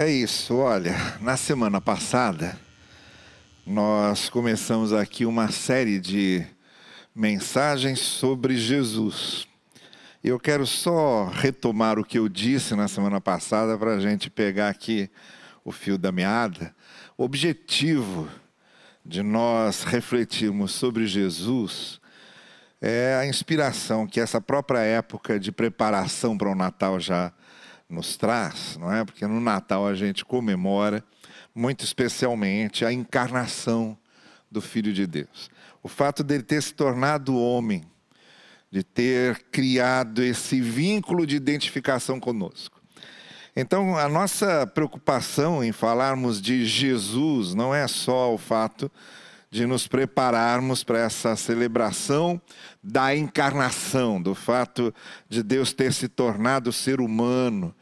É isso, olha, na semana passada nós começamos aqui uma série de mensagens sobre Jesus. Eu quero só retomar o que eu disse na semana passada para a gente pegar aqui o fio da meada. O objetivo de nós refletirmos sobre Jesus é a inspiração que essa própria época de preparação para o Natal já nos traz, não é? Porque no Natal a gente comemora muito especialmente a encarnação do Filho de Deus. O fato dele ter se tornado homem, de ter criado esse vínculo de identificação conosco. Então, a nossa preocupação em falarmos de Jesus não é só o fato de nos prepararmos para essa celebração da encarnação, do fato de Deus ter se tornado ser humano,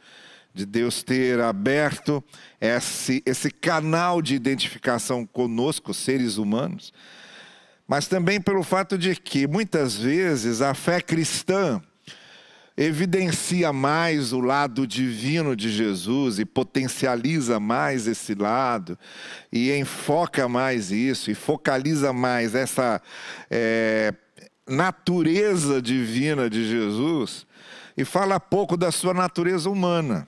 de Deus ter aberto esse, esse canal de identificação conosco, seres humanos, mas também pelo fato de que muitas vezes a fé cristã evidencia mais o lado divino de Jesus e potencializa mais esse lado e enfoca mais isso e focaliza mais essa é, natureza divina de Jesus e fala pouco da sua natureza humana.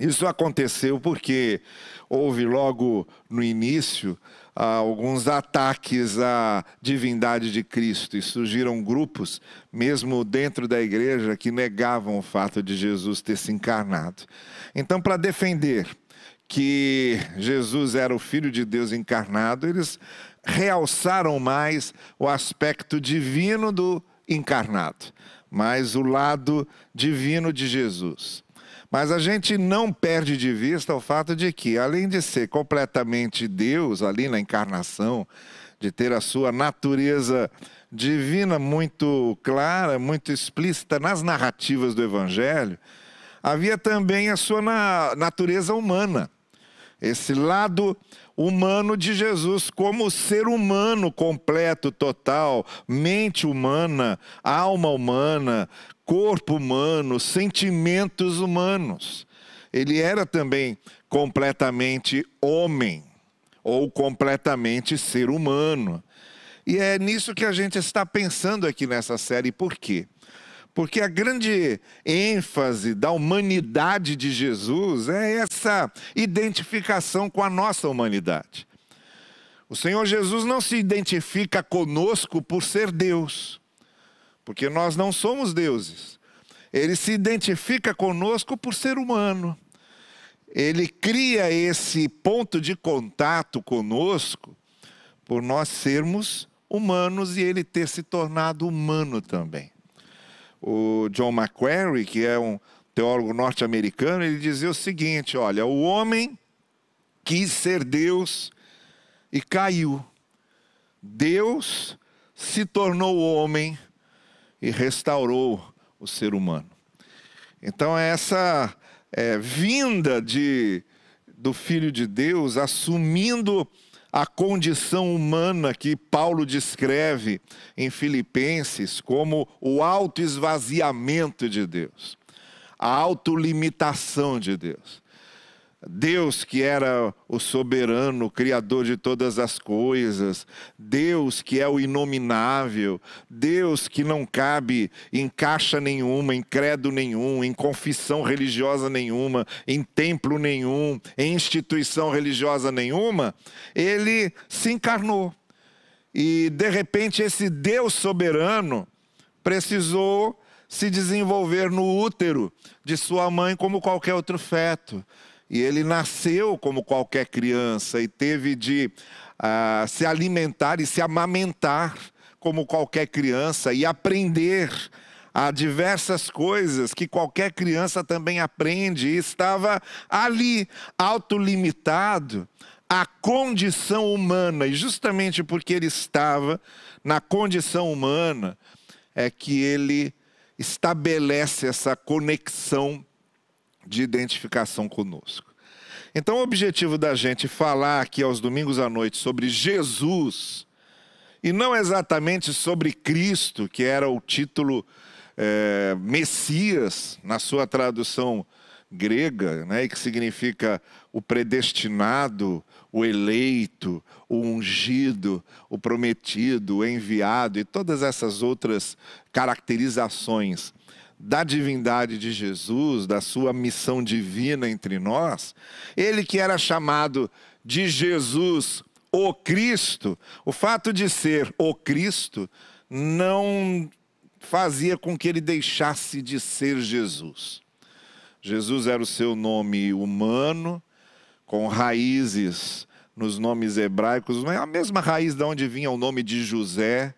Isso aconteceu porque houve logo no início alguns ataques à divindade de Cristo e surgiram grupos, mesmo dentro da igreja, que negavam o fato de Jesus ter se encarnado. Então, para defender que Jesus era o Filho de Deus encarnado, eles realçaram mais o aspecto divino do encarnado, mais o lado divino de Jesus. Mas a gente não perde de vista o fato de que, além de ser completamente Deus ali na encarnação, de ter a sua natureza divina muito clara, muito explícita nas narrativas do Evangelho, havia também a sua natureza humana. Esse lado humano de Jesus, como ser humano completo, total, mente humana, alma humana, corpo humano, sentimentos humanos. Ele era também completamente homem, ou completamente ser humano. E é nisso que a gente está pensando aqui nessa série. Por quê? Porque a grande ênfase da humanidade de Jesus é essa identificação com a nossa humanidade. O Senhor Jesus não se identifica conosco por ser Deus porque nós não somos deuses. Ele se identifica conosco por ser humano. Ele cria esse ponto de contato conosco por nós sermos humanos e ele ter se tornado humano também. O John Macquarie, que é um teólogo norte-americano, ele dizia o seguinte: olha, o homem quis ser Deus e caiu. Deus se tornou homem e restaurou o ser humano. Então, essa é, vinda de, do Filho de Deus assumindo a condição humana que Paulo descreve em Filipenses como o autoesvaziamento de Deus, a autolimitação de Deus. Deus que era o soberano, criador de todas as coisas, Deus que é o inominável, Deus que não cabe em caixa nenhuma, em credo nenhum, em confissão religiosa nenhuma, em templo nenhum, em instituição religiosa nenhuma, ele se encarnou. E de repente esse Deus soberano precisou se desenvolver no útero de sua mãe como qualquer outro feto. E ele nasceu como qualquer criança e teve de uh, se alimentar e se amamentar como qualquer criança e aprender a diversas coisas que qualquer criança também aprende. E estava ali, autolimitado à condição humana. E justamente porque ele estava na condição humana, é que ele estabelece essa conexão de identificação conosco. Então, o objetivo da gente falar aqui aos domingos à noite sobre Jesus, e não exatamente sobre Cristo, que era o título é, Messias, na sua tradução grega, né, que significa o predestinado, o eleito, o ungido, o prometido, o enviado e todas essas outras caracterizações da divindade de Jesus, da sua missão divina entre nós, ele que era chamado de Jesus o Cristo, o fato de ser o Cristo não fazia com que ele deixasse de ser Jesus. Jesus era o seu nome humano, com raízes nos nomes hebraicos, é a mesma raiz de onde vinha o nome de José,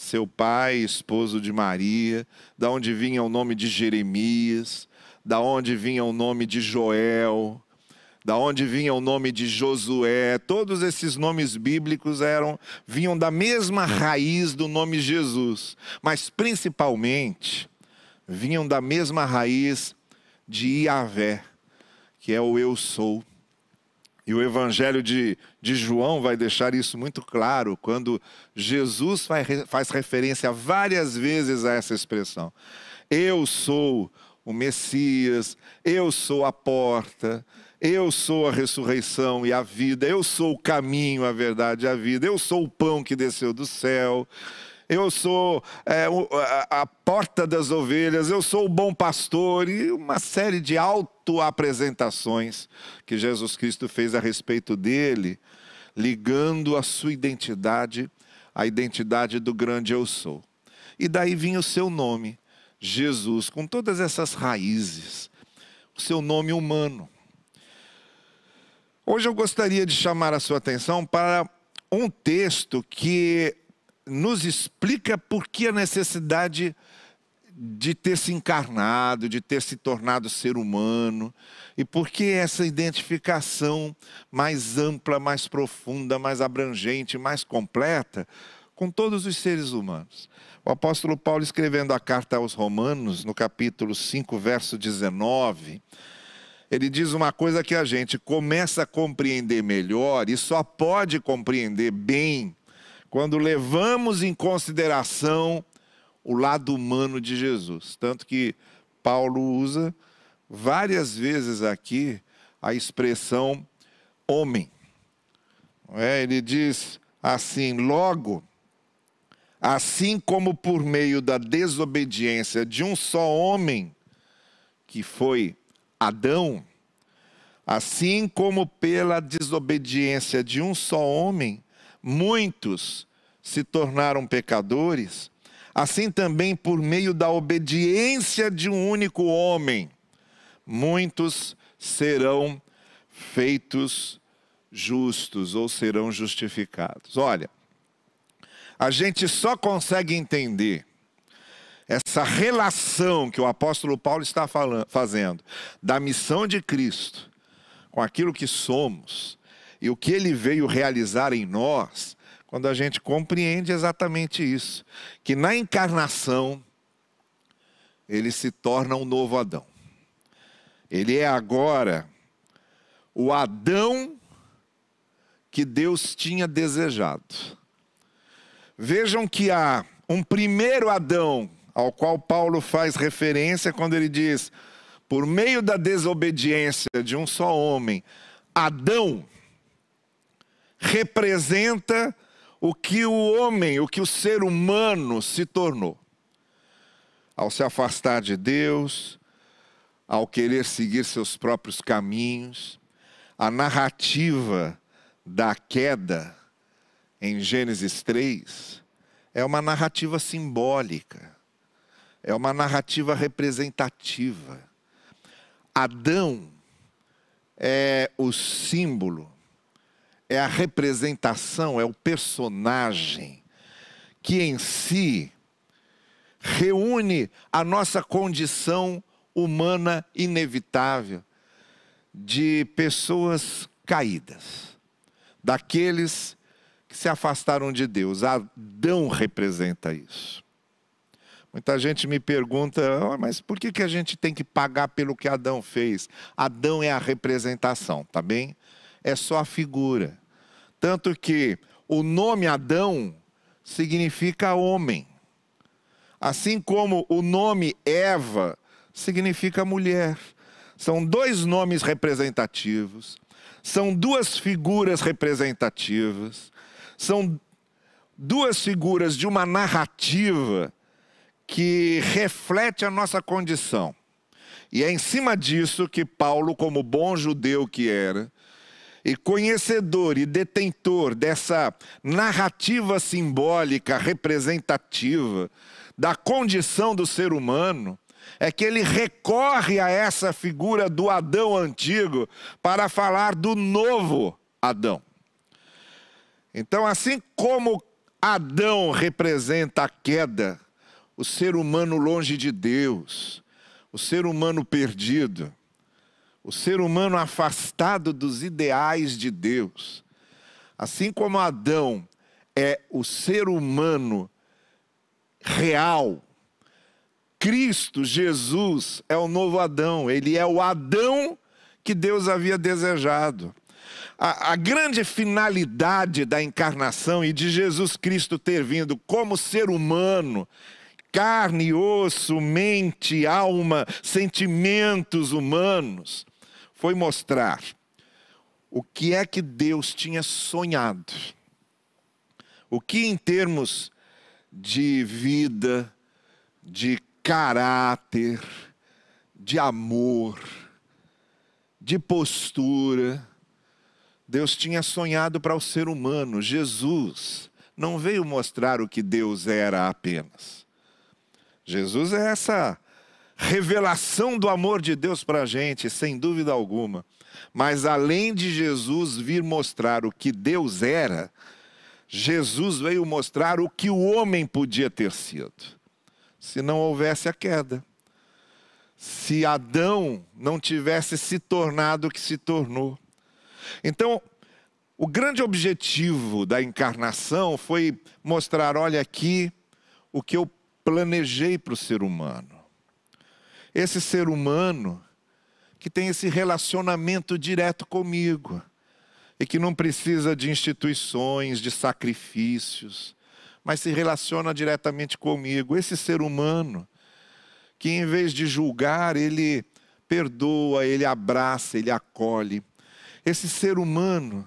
seu pai, esposo de Maria, da onde vinha o nome de Jeremias, da onde vinha o nome de Joel, da onde vinha o nome de Josué, todos esses nomes bíblicos eram vinham da mesma raiz do nome Jesus, mas principalmente vinham da mesma raiz de Iavé, que é o eu sou. E o Evangelho de, de João vai deixar isso muito claro quando Jesus faz, faz referência várias vezes a essa expressão. Eu sou o Messias, eu sou a porta, eu sou a ressurreição e a vida, eu sou o caminho, a verdade e a vida, eu sou o pão que desceu do céu, eu sou é, a, porta das ovelhas, eu sou o bom pastor, e uma série de autoapresentações que Jesus Cristo fez a respeito dele, ligando a sua identidade à identidade do grande eu sou. E daí vinha o seu nome, Jesus, com todas essas raízes, o seu nome humano. Hoje eu gostaria de chamar a sua atenção para um texto que nos explica por que a necessidade de ter se encarnado, de ter se tornado ser humano, e por que essa identificação mais ampla, mais profunda, mais abrangente, mais completa com todos os seres humanos. O apóstolo Paulo, escrevendo a carta aos Romanos, no capítulo 5, verso 19, ele diz uma coisa que a gente começa a compreender melhor e só pode compreender bem quando levamos em consideração o lado humano de Jesus. Tanto que Paulo usa várias vezes aqui a expressão homem. É? Ele diz assim: logo, assim como por meio da desobediência de um só homem, que foi Adão, assim como pela desobediência de um só homem, muitos se tornaram pecadores, assim também por meio da obediência de um único homem, muitos serão feitos justos ou serão justificados. Olha, a gente só consegue entender essa relação que o apóstolo Paulo está falando, fazendo da missão de Cristo com aquilo que somos e o que ele veio realizar em nós, quando a gente compreende exatamente isso, que na encarnação ele se torna um novo Adão. Ele é agora o Adão que Deus tinha desejado. Vejam que há um primeiro Adão ao qual Paulo faz referência quando ele diz: por meio da desobediência de um só homem, Adão representa o que o homem, o que o ser humano se tornou. Ao se afastar de Deus, ao querer seguir seus próprios caminhos, a narrativa da queda em Gênesis 3 é uma narrativa simbólica é uma narrativa representativa. Adão é o símbolo, é a representação, é o personagem que em si reúne a nossa condição humana inevitável de pessoas caídas, daqueles que se afastaram de Deus. Adão representa isso. Muita gente me pergunta, oh, mas por que, que a gente tem que pagar pelo que Adão fez? Adão é a representação, tá bem? É só a figura. Tanto que o nome Adão significa homem. Assim como o nome Eva significa mulher. São dois nomes representativos, são duas figuras representativas, são duas figuras de uma narrativa que reflete a nossa condição. E é em cima disso que Paulo, como bom judeu que era, e conhecedor e detentor dessa narrativa simbólica representativa da condição do ser humano, é que ele recorre a essa figura do Adão antigo para falar do novo Adão. Então, assim como Adão representa a queda, o ser humano longe de Deus, o ser humano perdido, o ser humano afastado dos ideais de Deus. Assim como Adão é o ser humano real, Cristo, Jesus, é o novo Adão, ele é o Adão que Deus havia desejado. A, a, grande finalidade da encarnação e de Jesus Cristo ter vindo como ser humano, carne, osso, mente, alma, sentimentos humanos, foi mostrar o que é que Deus tinha sonhado. O que, em termos de vida, de caráter, de amor, de postura, Deus tinha sonhado para o ser humano. Jesus não veio mostrar o que Deus era apenas. Jesus é essa revelação do amor de Deus para a gente, sem dúvida alguma. Mas além de Jesus vir mostrar o que Deus era, Jesus veio mostrar o que o homem podia ter sido, se não houvesse a queda. Se Adão não tivesse se tornado o que se tornou. Então, o grande objetivo da encarnação foi mostrar: olha aqui o que eu planejei para o ser humano esse ser humano que tem esse relacionamento direto comigo e que não precisa de instituições, de sacrifícios, mas se relaciona diretamente comigo. Esse ser humano que, em vez de julgar, ele perdoa, ele abraça, ele acolhe. Esse ser humano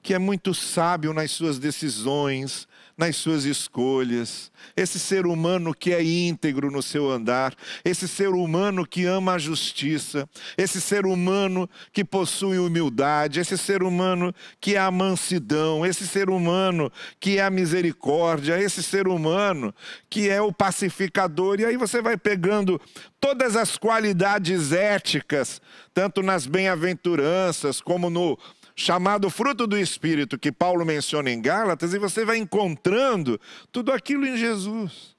que é muito sábio nas suas decisões, nas suas escolhas, esse ser humano que é íntegro no seu andar, esse ser humano que ama a justiça, esse ser humano que possui humildade, esse ser humano que é a mansidão, esse ser humano que é a misericórdia, esse ser humano que é o pacificador. E aí você vai pegando todas as qualidades éticas, tanto nas bem-aventuranças como no chamado fruto do Espírito, que Paulo menciona em Gálatas, e você vai encontrando tudo aquilo em Jesus.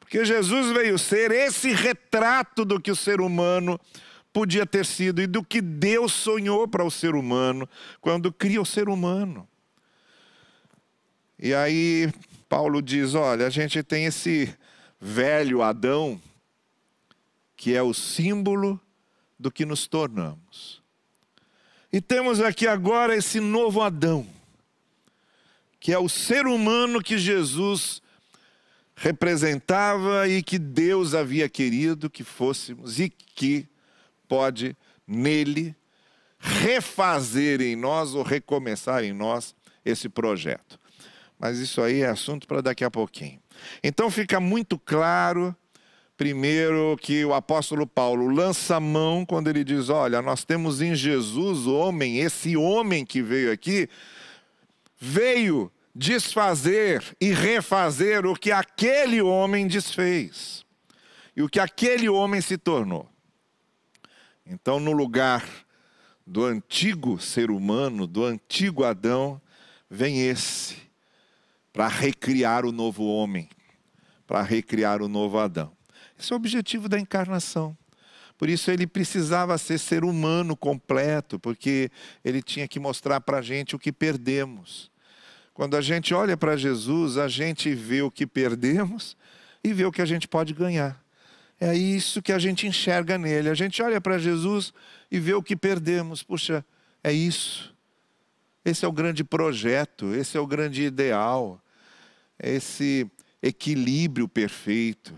Porque Jesus veio ser esse retrato do que o ser humano podia ter sido e do que Deus sonhou para o ser humano quando cria o ser humano. E aí Paulo diz: olha, a gente tem esse velho Adão, que é o símbolo do que nos tornamos. E temos aqui agora esse novo Adão, que é o ser humano que Jesus representava e que Deus havia querido que fôssemos e que pode nele refazer em nós ou recomeçar em nós esse projeto. Mas isso aí é assunto para daqui a pouquinho. Então fica muito claro Primeiro, que o apóstolo Paulo lança a mão quando ele diz: Olha, nós temos em Jesus o homem, esse homem que veio aqui, veio desfazer e refazer o que aquele homem desfez e o que aquele homem se tornou. Então, no lugar do antigo ser humano, do antigo Adão, vem esse, para recriar o novo homem, para recriar o novo Adão. Esse é o objetivo da encarnação. Por isso ele precisava ser ser humano completo, porque ele tinha que mostrar para a gente o que perdemos. Quando a gente olha para Jesus, a gente vê o que perdemos e vê o que a gente pode ganhar. É isso que a gente enxerga nele. A gente olha para Jesus e vê o que perdemos. Puxa, é isso. Esse é o grande projeto, esse é o grande ideal, esse equilíbrio perfeito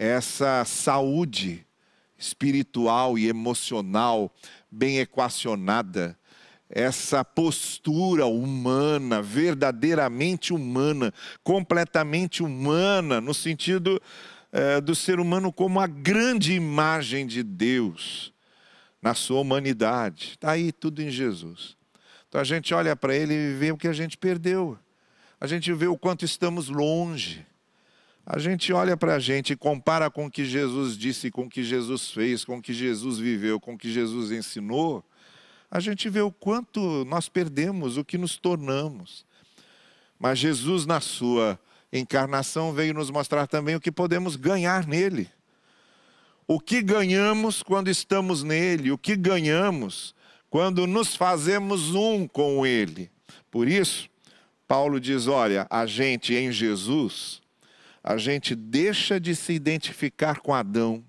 essa saúde espiritual e emocional bem equacionada, essa postura humana, verdadeiramente humana, completamente humana, no sentido é, do ser humano como a grande imagem de Deus na sua humanidade. Está aí tudo em Jesus. Então a gente olha para ele e vê o que a gente perdeu. A gente vê o quanto estamos longe. A gente olha para a gente e compara com o que Jesus disse, com o que Jesus fez, com o que Jesus viveu, com o que Jesus ensinou. A gente vê o quanto nós perdemos, o que nos tornamos. Mas Jesus, na sua encarnação, veio nos mostrar também o que podemos ganhar nele. O que ganhamos quando estamos nele, o que ganhamos quando nos fazemos um com Ele. Por isso, Paulo diz: olha, a gente em Jesus, a gente deixa de se identificar com Adão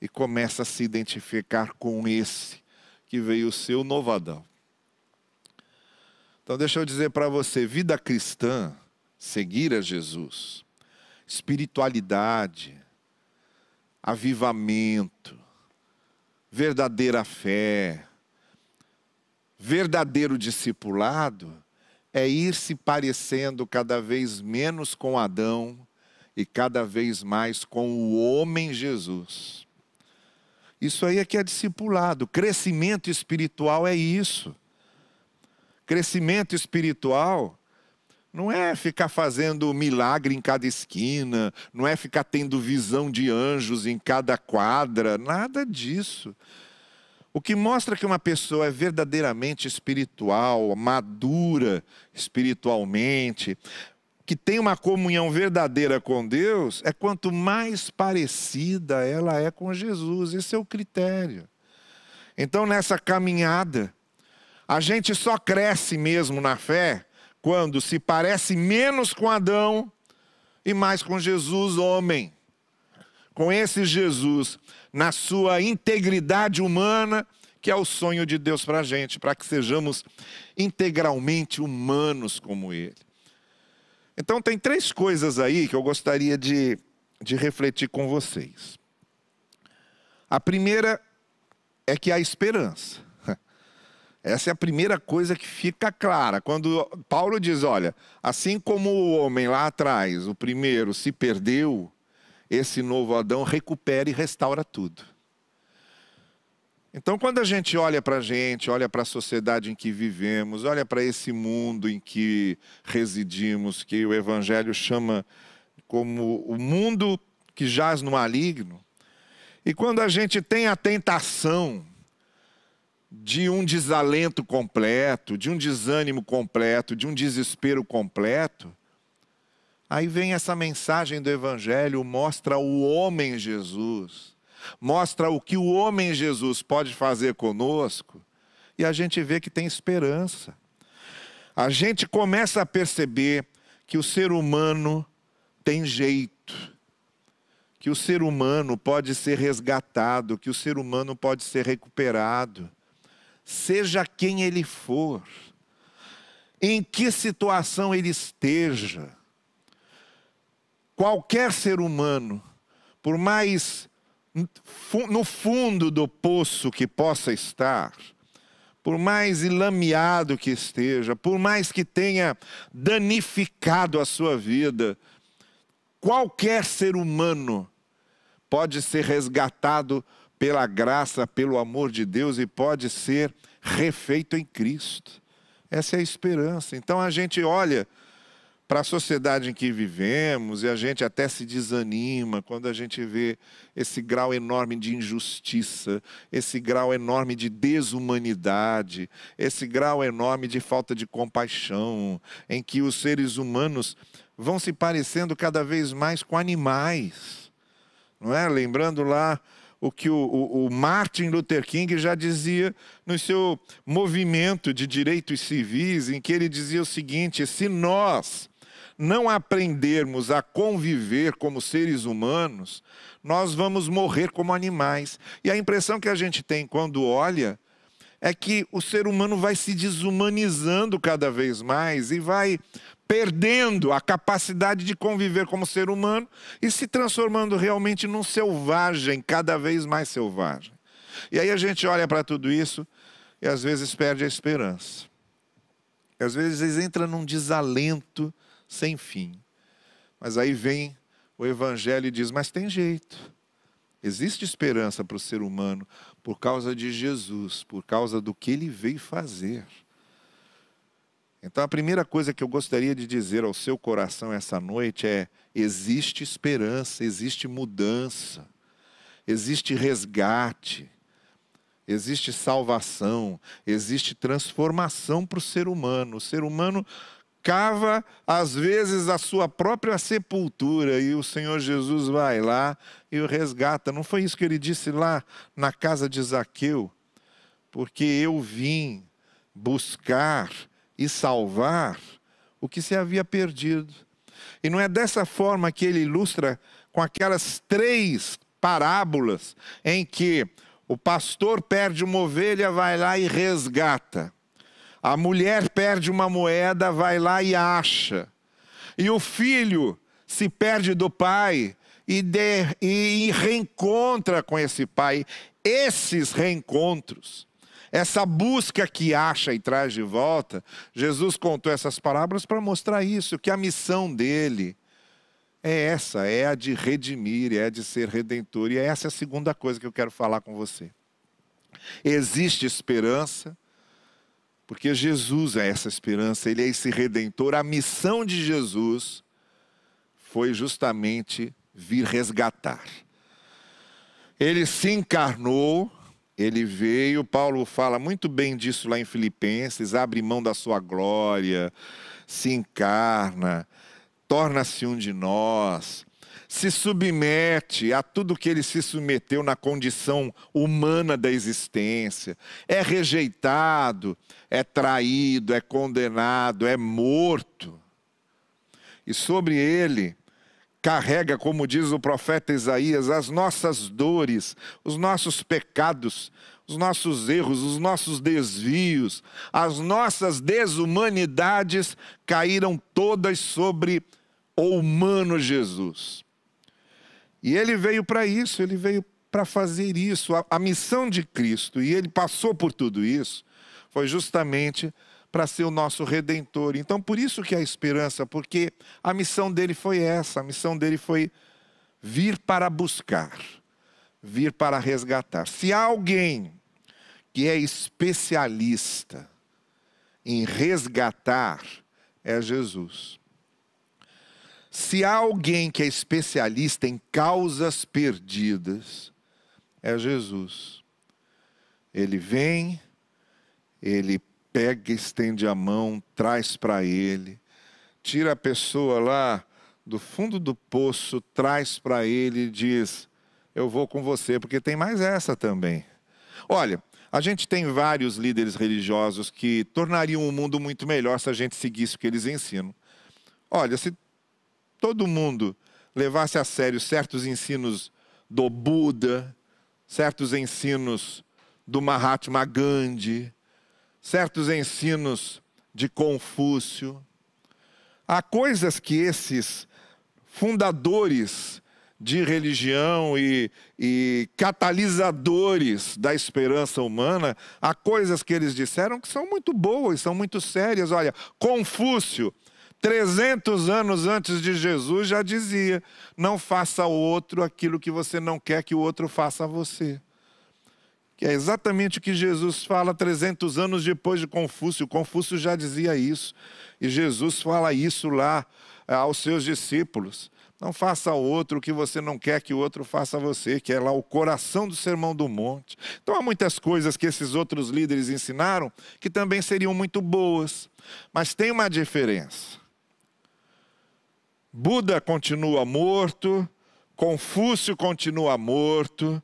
e começa a se identificar com esse que veio ser o novo Adão. Então, deixa eu dizer para você: vida cristã, seguir a Jesus, espiritualidade, avivamento, verdadeira fé, Verdadeiro discipulado é ir se parecendo cada vez menos com Adão e cada vez mais com o homem Jesus. Isso aí é que é discipulado. Crescimento espiritual é isso. Crescimento espiritual não é ficar fazendo milagre em cada esquina, não é ficar tendo visão de anjos em cada quadra, nada disso. O que mostra que uma pessoa é verdadeiramente espiritual, madura espiritualmente, que tem uma comunhão verdadeira com Deus, é quanto mais parecida ela é com Jesus. Esse é o critério. Então, nessa caminhada, a gente só cresce mesmo na fé quando se parece menos com Adão e mais com Jesus, homem. Com esse Jesus na sua integridade humana, que é o sonho de Deus para a gente, para que sejamos integralmente humanos como Ele. Então, tem três coisas aí que eu gostaria de, de refletir com vocês. A primeira é que há esperança. Essa é a primeira coisa que fica clara. Quando Paulo diz: olha, assim como o homem lá atrás, o primeiro, se perdeu, esse novo Adão recupera e restaura tudo. Então, quando a gente olha para a gente, olha para a sociedade em que vivemos, olha para esse mundo em que residimos, que o Evangelho chama como o mundo que jaz no maligno, e quando a gente tem a tentação de um desalento completo, de um desânimo completo, de um desespero completo, Aí vem essa mensagem do Evangelho, mostra o homem Jesus, mostra o que o homem Jesus pode fazer conosco, e a gente vê que tem esperança. A gente começa a perceber que o ser humano tem jeito, que o ser humano pode ser resgatado, que o ser humano pode ser recuperado, seja quem ele for, em que situação ele esteja qualquer ser humano, por mais no fundo do poço que possa estar, por mais ilameado que esteja, por mais que tenha danificado a sua vida, qualquer ser humano pode ser resgatado pela graça, pelo amor de Deus e pode ser refeito em Cristo. Essa é a esperança. Então a gente olha para a sociedade em que vivemos e a gente até se desanima quando a gente vê esse grau enorme de injustiça, esse grau enorme de desumanidade, esse grau enorme de falta de compaixão, em que os seres humanos vão se parecendo cada vez mais com animais. Não é? Lembrando lá o que o, o, o, Martin Luther King já dizia no seu movimento de direitos civis, em que ele dizia o seguinte: se nós não aprendermos a conviver como seres humanos, nós vamos morrer como animais. E a impressão que a gente tem quando olha é que o ser humano vai se desumanizando cada vez mais e vai perdendo a capacidade de conviver como ser humano e se transformando realmente num selvagem, cada vez mais selvagem. E aí a gente olha para tudo isso e às vezes perde a esperança. E às vezes entra num desalento sem fim. Mas aí vem o Evangelho e diz: Mas tem jeito. Existe esperança para o ser humano por causa de Jesus, por causa do que ele veio fazer. Então, a primeira coisa que eu gostaria de dizer ao seu coração essa noite é: existe esperança, existe mudança, existe resgate, existe salvação, existe transformação para o ser humano. O ser humano cava, às vezes, a sua própria sepultura e o Senhor Jesus vai lá e o resgata. Não foi isso que ele disse lá na casa de Zaqueu? Porque eu vim buscar e salvar o que se havia perdido. E não é dessa forma que ele ilustra com aquelas três parábolas em que o pastor perde uma ovelha, vai lá e resgata. A mulher perde uma moeda, vai lá e acha. E o filho se perde do pai e, de, e reencontra com esse pai. Esses reencontros essa busca que acha e traz de volta, Jesus contou essas parábolas para mostrar isso, que a missão dele é essa, é a de redimir, é a de ser redentor. E essa é a segunda coisa que eu quero falar com você. Existe esperança, porque Jesus é essa esperança, ele é esse redentor. A missão de Jesus foi justamente vir resgatar. Ele se encarnou ele veio, Paulo fala muito bem disso lá em Filipenses, abre mão da sua glória, se encarna, torna-se um de nós, se submete a tudo que ele se submeteu na condição humana da existência, é rejeitado, é traído, é condenado, é morto. E sobre ele carrega, como diz o profeta Isaías, as nossas dores, os nossos pecados, os nossos erros, os nossos desvios, as nossas desumanidades caíram todas sobre o humano Jesus. E ele veio para isso, ele veio para fazer isso. A, a, missão de Cristo, e ele passou por tudo isso, foi justamente para ser o nosso redentor. Então, por isso que a esperança, porque a missão dele foi essa, a missão dele foi vir para buscar, vir para resgatar. Se há alguém que é especialista em resgatar, é Jesus. Se há alguém que é especialista em causas perdidas, é Jesus. Ele vem, ele pega, estende a mão, traz para ele, tira a pessoa lá do fundo do poço, traz para ele e diz: Eu vou com você, porque tem mais essa também. Olha, a gente tem vários líderes religiosos que tornariam o mundo muito melhor se a gente seguisse o que eles ensinam. Olha, se todo mundo levasse a sério certos ensinos do Buda, certos ensinos do Mahatma Gandhi, certos ensinos de Confúcio. Há coisas que esses fundadores de religião e, e, catalisadores da esperança humana, há coisas que eles disseram que são muito boas, são muito sérias. Olha, Confúcio, 300 anos antes de Jesus, já dizia: não faça ao outro aquilo que você não quer que o outro faça a você que é exatamente o que Jesus fala 300 anos depois de Confúcio. Confúcio já dizia isso, e Jesus fala isso lá eh, aos seus discípulos. Não faça ao outro o que você não quer que o outro faça a você, que é lá o coração do Sermão do Monte. Então há muitas coisas que esses outros líderes ensinaram que também seriam muito boas, mas tem uma diferença. Buda continua morto, Confúcio continua morto,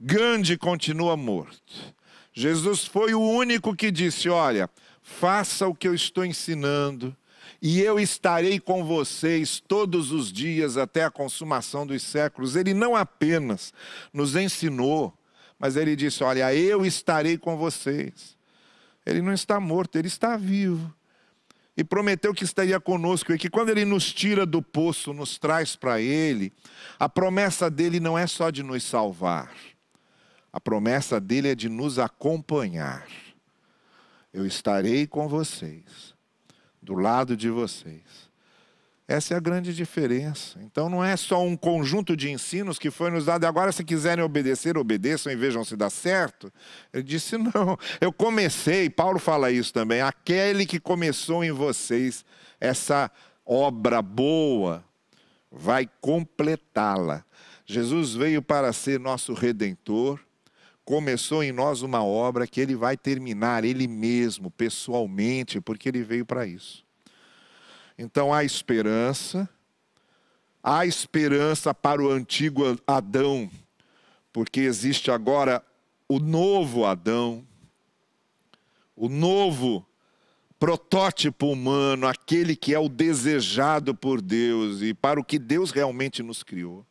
Gandhi continua morto. Jesus foi o único que disse: Olha, faça o que eu estou ensinando, e eu estarei com vocês todos os dias até a consumação dos séculos. Ele não apenas nos ensinou, mas ele disse: Olha, eu estarei com vocês. Ele não está morto, ele está vivo. E prometeu que estaria conosco e que quando ele nos tira do poço, nos traz para ele, a promessa dele não é só de nos salvar. A promessa dele é de nos acompanhar. Eu estarei com vocês, do lado de vocês essa é a grande diferença. Então não é só um conjunto de ensinos que foi nos dado, agora se quiserem obedecer, obedeçam e vejam se dá certo. Ele disse: não, eu comecei, Paulo fala isso também, aquele que começou em vocês essa obra boa, vai completá-la. Jesus veio para ser nosso redentor, começou em nós uma obra que ele vai terminar, ele mesmo, pessoalmente, porque ele veio para isso. Então há esperança, há esperança para o antigo Adão, porque existe agora o novo Adão, o novo protótipo humano, aquele que é o desejado por Deus e para o que Deus realmente nos criou.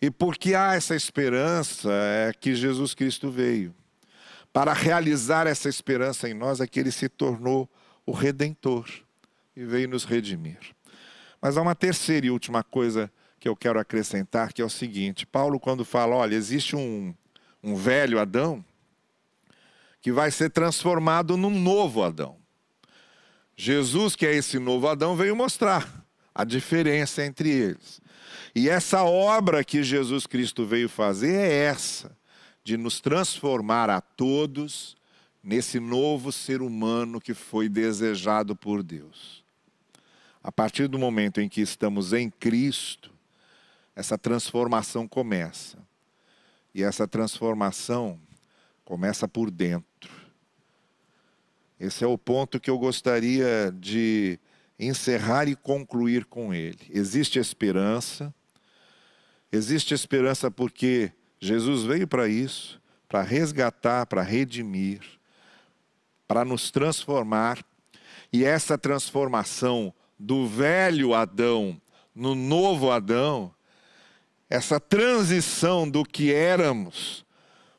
E porque há essa esperança é que Jesus Cristo veio. Para realizar essa esperança em nós é que ele se tornou o redentor e veio nos redimir. Mas há uma terceira e última coisa que eu quero acrescentar, que é o seguinte: Paulo, quando fala, olha, existe um, um velho Adão que vai ser transformado num novo Adão. Jesus, que é esse novo Adão, veio mostrar a diferença entre eles. E essa obra que Jesus Cristo veio fazer é essa, de nos transformar a todos nesse novo ser humano que foi desejado por Deus. A partir do momento em que estamos em Cristo, essa transformação começa. E essa transformação começa por dentro. Esse é o ponto que eu gostaria de encerrar e concluir com ele. Existe esperança, existe esperança porque Jesus veio para isso, para resgatar, para redimir, para nos transformar, e essa transformação do velho Adão no novo Adão, essa transição do que éramos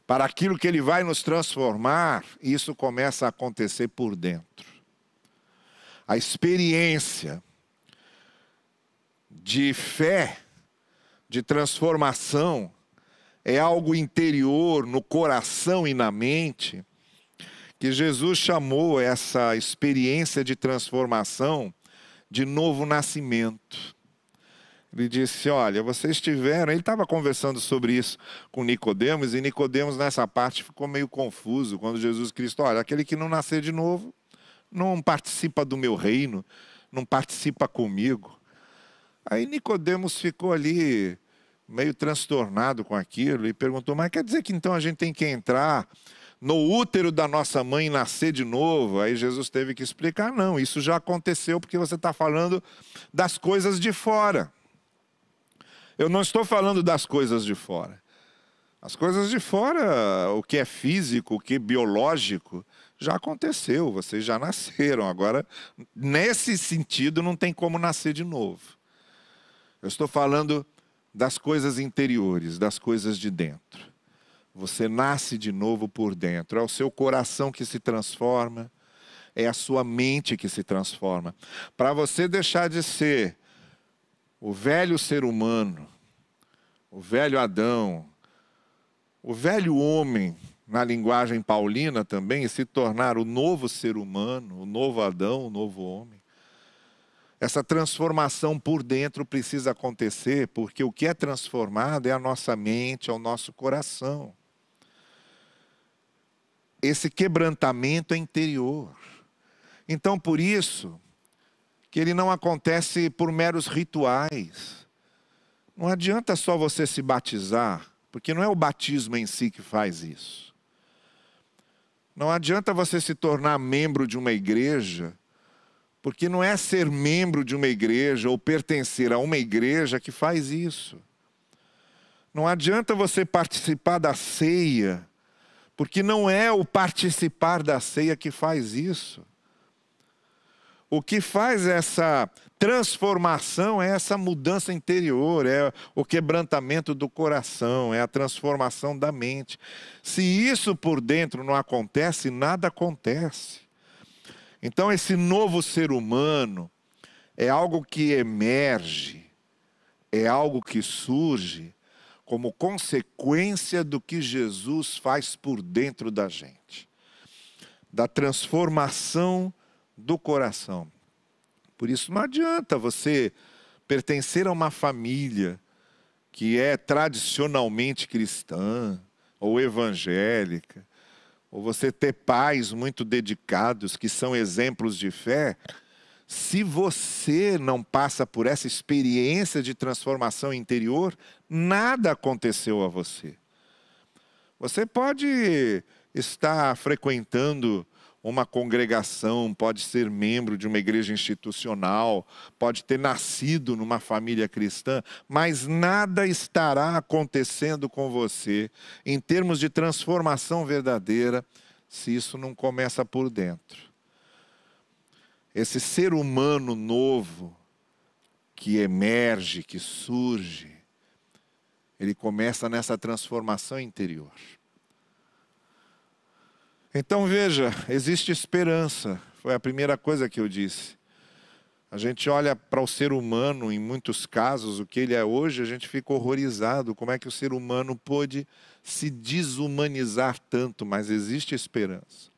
para aquilo que ele vai nos transformar, isso começa a acontecer por dentro. A experiência de fé, de transformação, é algo interior, no coração e na mente, que Jesus chamou essa experiência de transformação de novo nascimento. Ele disse: Olha, vocês tiveram. Ele estava conversando sobre isso com Nicodemos, e Nicodemos, nessa parte, ficou meio confuso quando Jesus Cristo, olha, aquele que não nascer de novo não participa do meu reino, não participa comigo. Aí Nicodemos ficou ali meio transtornado com aquilo e perguntou: Mas quer dizer que então a gente tem que entrar no útero da nossa mãe nascer de novo. Aí Jesus teve que explicar: não, isso já aconteceu porque você está falando das coisas de fora. Eu não estou falando das coisas de fora. As coisas de fora, o que é físico, o que é biológico, já aconteceu, vocês já nasceram. Agora, nesse sentido, não tem como nascer de novo. Eu estou falando das coisas interiores, das coisas de dentro. Você nasce de novo por dentro. É o seu coração que se transforma, é a sua mente que se transforma. Para você deixar de ser o velho ser humano, o velho Adão, o velho homem, na linguagem paulina também, e se tornar o novo ser humano, o novo Adão, o novo homem. Essa transformação por dentro precisa acontecer, porque o que é transformado é a nossa mente, é o nosso coração esse quebrantamento é interior. Então, por isso, que ele não acontece por meros rituais. Não adianta só você se batizar, porque não é o batismo em si que faz isso. Não adianta você se tornar membro de uma igreja, porque não é ser membro de uma igreja ou pertencer a uma igreja que faz isso. Não adianta você participar da ceia, porque não é o participar da ceia que faz isso. O que faz essa transformação é essa mudança interior, é o quebrantamento do coração, é a transformação da mente. Se isso por dentro não acontece, nada acontece. Então, esse novo ser humano é algo que emerge, é algo que surge como consequência do que Jesus faz por dentro da gente, da transformação do coração. Por isso, não adianta você pertencer a uma família que é tradicionalmente cristã ou evangélica, ou você ter pais muito dedicados que são exemplos de fé, se você não passa por essa experiência de transformação interior, nada aconteceu a você. Você pode estar frequentando uma congregação, pode ser membro de uma igreja institucional, pode ter nascido numa família cristã, mas nada estará acontecendo com você em termos de transformação verdadeira se isso não começa por dentro. Esse ser humano novo que emerge, que surge, ele começa nessa transformação interior. Então veja, existe esperança. Foi a primeira coisa que eu disse. A gente olha para o ser humano, em muitos casos, o que ele é hoje, a gente fica horrorizado. Como é que o ser humano pôde se desumanizar tanto? Mas existe esperança.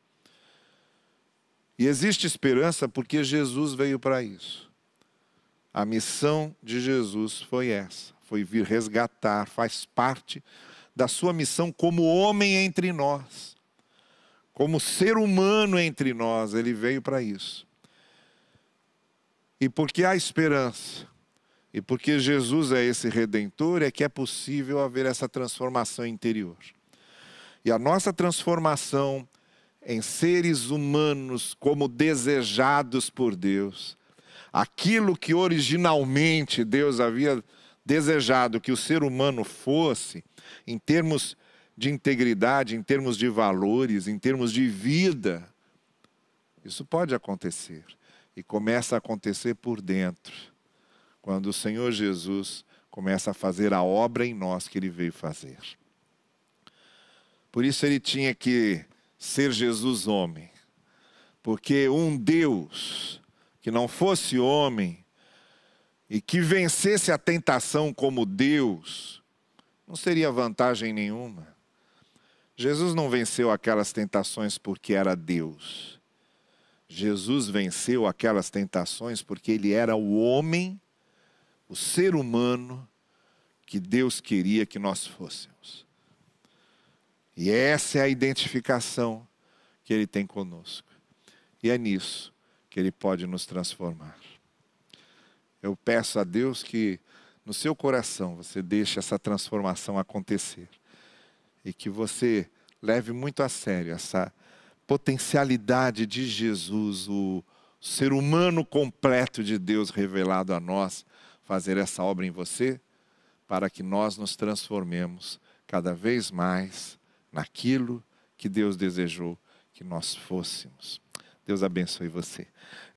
E existe esperança porque Jesus veio para isso. A missão de Jesus foi essa: foi vir resgatar, faz parte da sua missão como homem entre nós como ser humano entre nós, ele veio para isso. E porque há esperança, e porque Jesus é esse redentor, é que é possível haver essa transformação interior. E a nossa transformação em seres humanos como desejados por Deus, aquilo que originalmente Deus havia desejado que o ser humano fosse, em termos de integridade, em termos de valores, em termos de vida. Isso pode acontecer. E começa a acontecer por dentro, quando o Senhor Jesus começa a fazer a obra em nós que ele veio fazer. Por isso ele tinha que ser Jesus homem, porque um Deus que não fosse homem e que vencesse a tentação como Deus, não seria vantagem nenhuma. Jesus não venceu aquelas tentações porque era Deus. Jesus venceu aquelas tentações porque ele era o homem, o ser humano que Deus queria que nós fôssemos. E essa é a identificação que ele tem conosco. E é nisso que ele pode nos transformar. Eu peço a Deus que no seu coração você deixe essa transformação acontecer e que você leve muito a sério essa potencialidade de Jesus, o ser humano completo de Deus revelado a nós, fazer essa obra em você, para que nós nos transformemos cada vez mais naquilo que Deus desejou que nós fôssemos. Deus abençoe você.